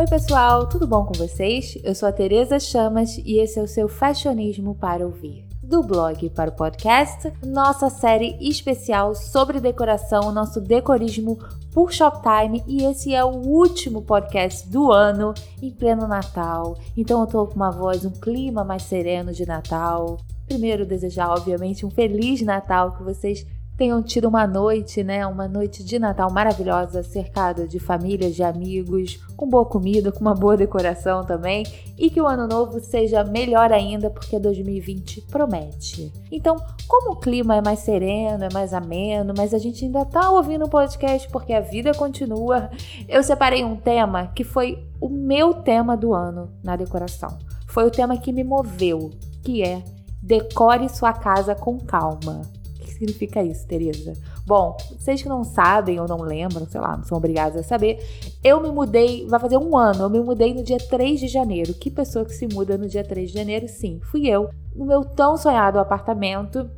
Oi, pessoal, tudo bom com vocês? Eu sou a Tereza Chamas e esse é o seu Fashionismo para ouvir. Do blog para o podcast, nossa série especial sobre decoração, nosso decorismo por Shoptime e esse é o último podcast do ano em pleno Natal. Então eu tô com uma voz, um clima mais sereno de Natal. Primeiro desejar, obviamente, um feliz Natal que vocês tenham tido uma noite, né, uma noite de Natal maravilhosa, cercada de famílias, de amigos, com boa comida, com uma boa decoração também, e que o ano novo seja melhor ainda, porque 2020 promete. Então, como o clima é mais sereno, é mais ameno, mas a gente ainda tá ouvindo o podcast porque a vida continua, eu separei um tema que foi o meu tema do ano na decoração. Foi o tema que me moveu, que é decore sua casa com calma significa isso, Tereza? Bom, vocês que não sabem ou não lembram, sei lá, não são obrigados a saber, eu me mudei, vai fazer um ano, eu me mudei no dia 3 de janeiro. Que pessoa que se muda no dia 3 de janeiro? Sim, fui eu. No meu tão sonhado apartamento,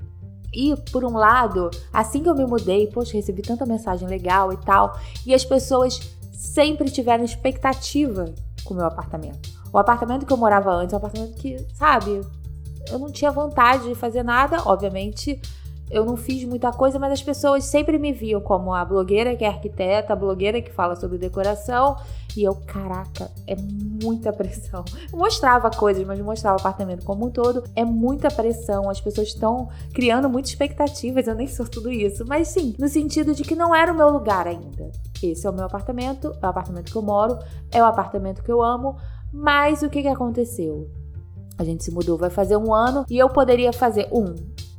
e, por um lado, assim que eu me mudei, poxa, recebi tanta mensagem legal e tal, e as pessoas sempre tiveram expectativa com o meu apartamento. O apartamento que eu morava antes é um apartamento que, sabe, eu não tinha vontade de fazer nada, obviamente eu não fiz muita coisa, mas as pessoas sempre me viam como a blogueira que é arquiteta, a blogueira que fala sobre decoração. E eu, caraca, é muita pressão. Eu mostrava coisas, mas mostrava o apartamento como um todo. É muita pressão. As pessoas estão criando muitas expectativas. Eu nem sou tudo isso. Mas sim, no sentido de que não era o meu lugar ainda. Esse é o meu apartamento, é o apartamento que eu moro, é o apartamento que eu amo. Mas o que, que aconteceu? A gente se mudou, vai fazer um ano e eu poderia fazer um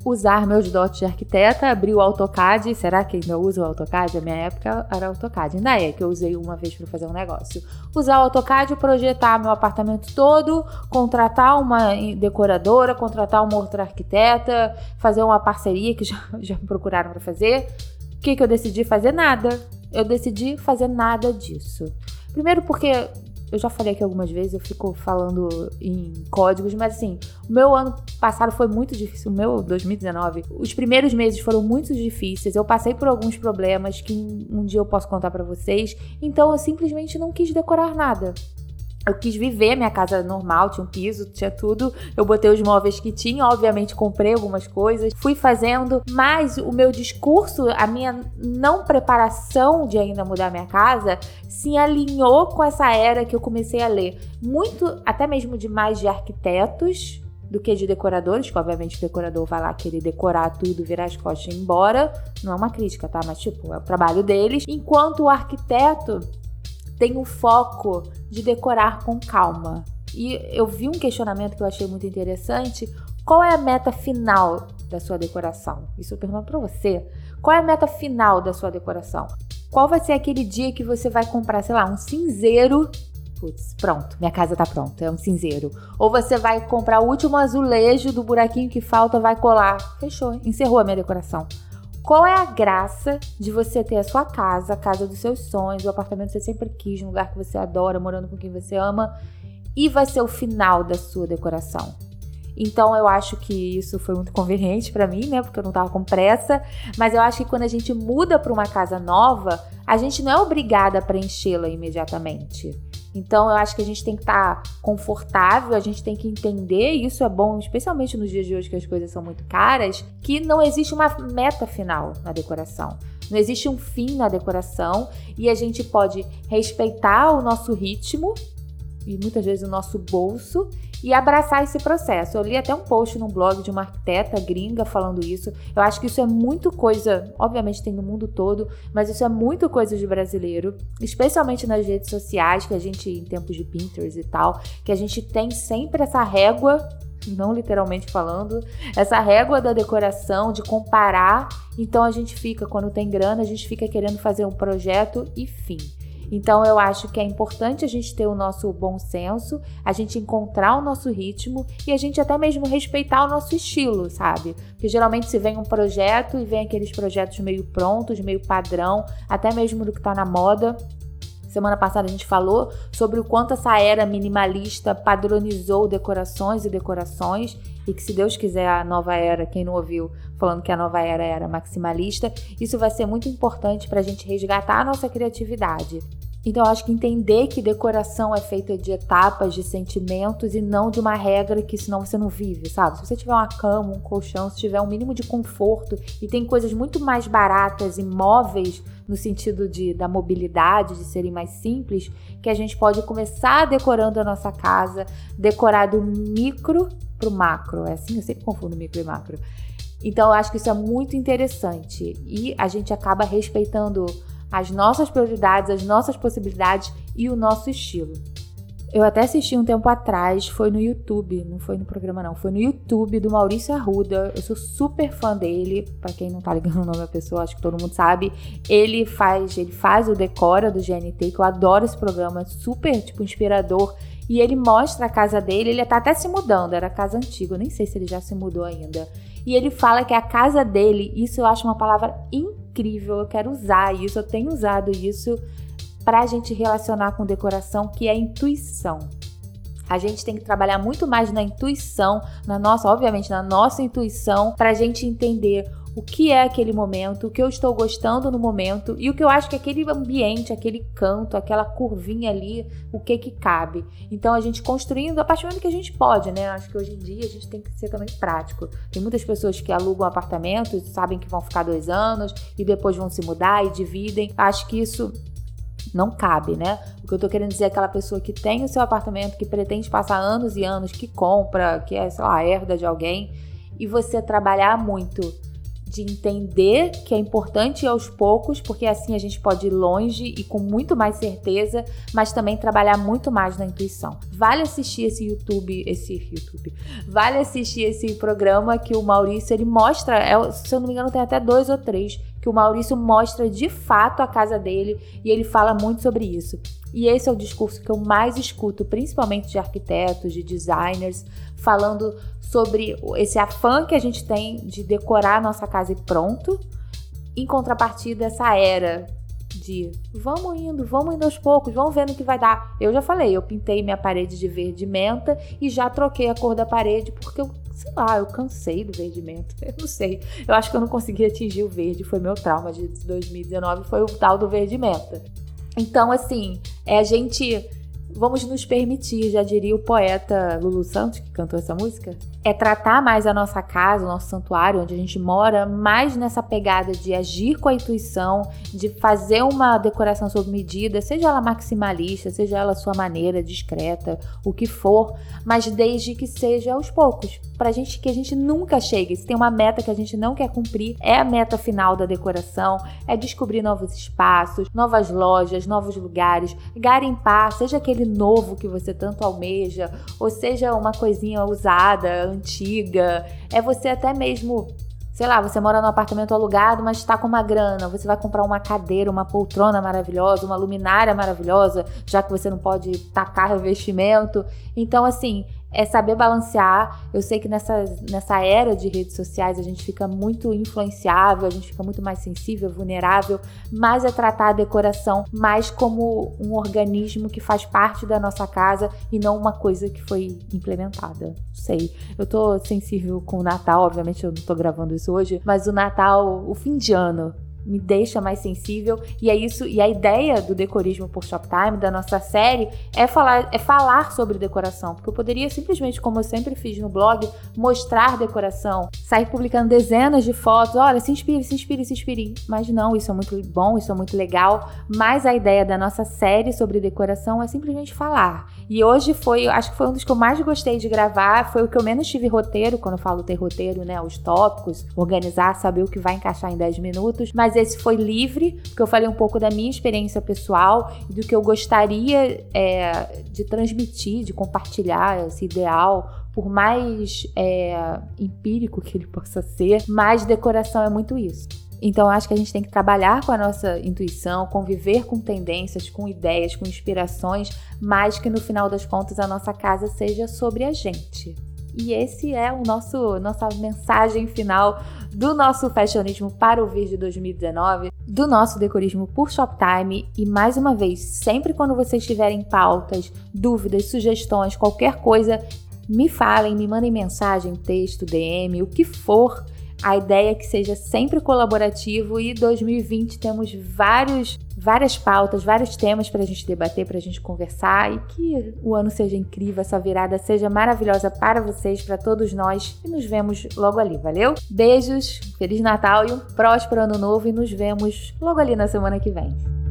usar meus dotes de arquiteta, abrir o AutoCAD. Será que ainda uso o AutoCAD? Na minha época era AutoCAD. Ainda é que eu usei uma vez para fazer um negócio. Usar o AutoCAD, projetar meu apartamento todo, contratar uma decoradora, contratar uma outra arquiteta, fazer uma parceria que já, já me procuraram para fazer. O que, que eu decidi fazer? Nada. Eu decidi fazer nada disso. Primeiro porque eu já falei aqui algumas vezes, eu fico falando em códigos, mas assim, o meu ano passado foi muito difícil, o meu 2019, os primeiros meses foram muito difíceis, eu passei por alguns problemas que um dia eu posso contar para vocês, então eu simplesmente não quis decorar nada. Eu quis viver minha casa normal, tinha um piso, tinha tudo. Eu botei os móveis que tinha, obviamente comprei algumas coisas, fui fazendo, mas o meu discurso, a minha não preparação de ainda mudar minha casa, se alinhou com essa era que eu comecei a ler. Muito, até mesmo de mais de arquitetos do que de decoradores, que obviamente o decorador vai lá querer decorar tudo, virar as costas e ir embora. Não é uma crítica, tá? Mas tipo, é o trabalho deles. Enquanto o arquiteto tem o foco de decorar com calma. E eu vi um questionamento que eu achei muito interessante. Qual é a meta final da sua decoração? Isso eu pergunto para você. Qual é a meta final da sua decoração? Qual vai ser aquele dia que você vai comprar, sei lá, um cinzeiro? Putz, pronto, minha casa tá pronta, é um cinzeiro. Ou você vai comprar o último azulejo do buraquinho que falta, vai colar. Fechou, encerrou a minha decoração. Qual é a graça de você ter a sua casa, a casa dos seus sonhos, o apartamento que você sempre quis, um lugar que você adora, morando com quem você ama, e vai ser o final da sua decoração? Então eu acho que isso foi muito conveniente para mim, né? Porque eu não tava com pressa. Mas eu acho que quando a gente muda para uma casa nova, a gente não é obrigada a preenchê-la imediatamente. Então eu acho que a gente tem que estar tá confortável, a gente tem que entender, e isso é bom, especialmente nos dias de hoje que as coisas são muito caras, que não existe uma meta final na decoração. Não existe um fim na decoração e a gente pode respeitar o nosso ritmo e muitas vezes o nosso bolso e abraçar esse processo. Eu li até um post num blog de uma arquiteta gringa falando isso. Eu acho que isso é muito coisa, obviamente tem no mundo todo, mas isso é muito coisa de brasileiro, especialmente nas redes sociais, que a gente, em tempos de Pinterest e tal, que a gente tem sempre essa régua não literalmente falando, essa régua da decoração, de comparar. Então a gente fica, quando tem grana, a gente fica querendo fazer um projeto e fim. Então eu acho que é importante a gente ter o nosso bom senso, a gente encontrar o nosso ritmo e a gente até mesmo respeitar o nosso estilo, sabe? Porque geralmente se vem um projeto e vem aqueles projetos meio prontos, meio padrão, até mesmo do que tá na moda, Semana passada a gente falou sobre o quanto essa era minimalista padronizou decorações e decorações e que se Deus quiser a nova era, quem não ouviu falando que a nova era era maximalista, isso vai ser muito importante para a gente resgatar a nossa criatividade. Então, eu acho que entender que decoração é feita de etapas, de sentimentos e não de uma regra que senão você não vive, sabe? Se você tiver uma cama, um colchão, se tiver um mínimo de conforto e tem coisas muito mais baratas e móveis no sentido de, da mobilidade, de serem mais simples, que a gente pode começar decorando a nossa casa, decorar do micro pro macro. É assim, eu sempre confundo micro e macro. Então, eu acho que isso é muito interessante e a gente acaba respeitando as nossas prioridades, as nossas possibilidades e o nosso estilo. Eu até assisti um tempo atrás, foi no YouTube, não foi no programa não, foi no YouTube do Maurício Arruda. Eu sou super fã dele, para quem não tá ligando o nome da pessoa, acho que todo mundo sabe. Ele faz, ele faz o decora do GNT, que eu adoro esse programa, super tipo inspirador. E ele mostra a casa dele, ele tá até se mudando, era casa antiga, eu nem sei se ele já se mudou ainda. E ele fala que a casa dele, isso eu acho uma palavra incrível, eu quero usar isso, eu tenho usado isso para a gente relacionar com decoração, que é intuição. A gente tem que trabalhar muito mais na intuição, na nossa, obviamente, na nossa intuição, para a gente entender o que é aquele momento, o que eu estou gostando no momento e o que eu acho que aquele ambiente, aquele canto, aquela curvinha ali, o que que cabe. Então a gente construindo a partir do momento que a gente pode, né? Acho que hoje em dia a gente tem que ser também prático. Tem muitas pessoas que alugam apartamentos, sabem que vão ficar dois anos e depois vão se mudar e dividem. Acho que isso não cabe, né? O que eu tô querendo dizer é aquela pessoa que tem o seu apartamento, que pretende passar anos e anos, que compra, que é, sei lá, herda de alguém, e você trabalhar muito de entender que é importante ir aos poucos, porque assim a gente pode ir longe e com muito mais certeza, mas também trabalhar muito mais na intuição. Vale assistir esse YouTube, esse YouTube, vale assistir esse programa que o Maurício ele mostra, é, se eu não me engano tem até dois ou três, que o Maurício mostra de fato a casa dele e ele fala muito sobre isso. E esse é o discurso que eu mais escuto, principalmente de arquitetos, de designers, falando sobre esse afã que a gente tem de decorar a nossa casa e pronto, em contrapartida essa era de vamos indo, vamos indo aos poucos, vamos vendo o que vai dar. Eu já falei, eu pintei minha parede de verde menta e já troquei a cor da parede porque eu, sei lá, eu cansei do verde menta. Eu não sei. Eu acho que eu não consegui atingir o verde, foi meu trauma de 2019, foi o tal do verde menta. Então, assim, é a gente vamos nos permitir, já diria o poeta Lulu Santos, que cantou essa música, é tratar mais a nossa casa, o nosso santuário, onde a gente mora, mais nessa pegada de agir com a intuição, de fazer uma decoração sob medida, seja ela maximalista, seja ela sua maneira, discreta, o que for, mas desde que seja aos poucos, pra gente que a gente nunca chegue. Se tem uma meta que a gente não quer cumprir, é a meta final da decoração, é descobrir novos espaços, novas lojas, novos lugares, garimpar, seja aquele novo que você tanto almeja, ou seja uma coisinha usada, antiga. É você até mesmo sei lá, você mora num apartamento alugado, mas está com uma grana, você vai comprar uma cadeira, uma poltrona maravilhosa, uma luminária maravilhosa, já que você não pode tacar revestimento. Então, assim, é saber balancear. Eu sei que nessa, nessa era de redes sociais a gente fica muito influenciável, a gente fica muito mais sensível, vulnerável, mas é tratar a decoração mais como um organismo que faz parte da nossa casa e não uma coisa que foi implementada. Sei. Eu tô sensível com o Natal, obviamente eu não tô gravando isso hoje, mas o Natal, o fim de ano, me deixa mais sensível. E é isso e a ideia do decorismo por Shoptime da nossa série é falar é falar sobre decoração. Porque eu poderia simplesmente como eu sempre fiz no blog mostrar decoração sair publicando dezenas de fotos. Olha se inspire se inspire se inspire. Mas não isso é muito bom isso é muito legal. Mas a ideia da nossa série sobre decoração é simplesmente falar. E hoje foi acho que foi um dos que eu mais gostei de gravar. Foi o que eu menos tive roteiro quando eu falo ter roteiro né os tópicos organizar saber o que vai encaixar em 10 minutos. Mas mas esse foi livre, porque eu falei um pouco da minha experiência pessoal e do que eu gostaria é, de transmitir, de compartilhar esse ideal por mais é, empírico que ele possa ser, mais decoração é muito isso. Então, acho que a gente tem que trabalhar com a nossa intuição, conviver com tendências, com ideias, com inspirações, mas que no final das contas a nossa casa seja sobre a gente. E esse é o nosso nossa mensagem final do nosso fashionismo para o vídeo 2019, do nosso decorismo por Shoptime. E mais uma vez, sempre quando vocês tiverem pautas, dúvidas, sugestões, qualquer coisa, me falem, me mandem mensagem, texto, DM, o que for A ideia é que seja sempre colaborativo e 2020 temos vários várias pautas, vários temas para a gente debater, para a gente conversar e que o ano seja incrível, essa virada seja maravilhosa para vocês, para todos nós e nos vemos logo ali, valeu? Beijos, Feliz Natal e um próspero ano novo e nos vemos logo ali na semana que vem.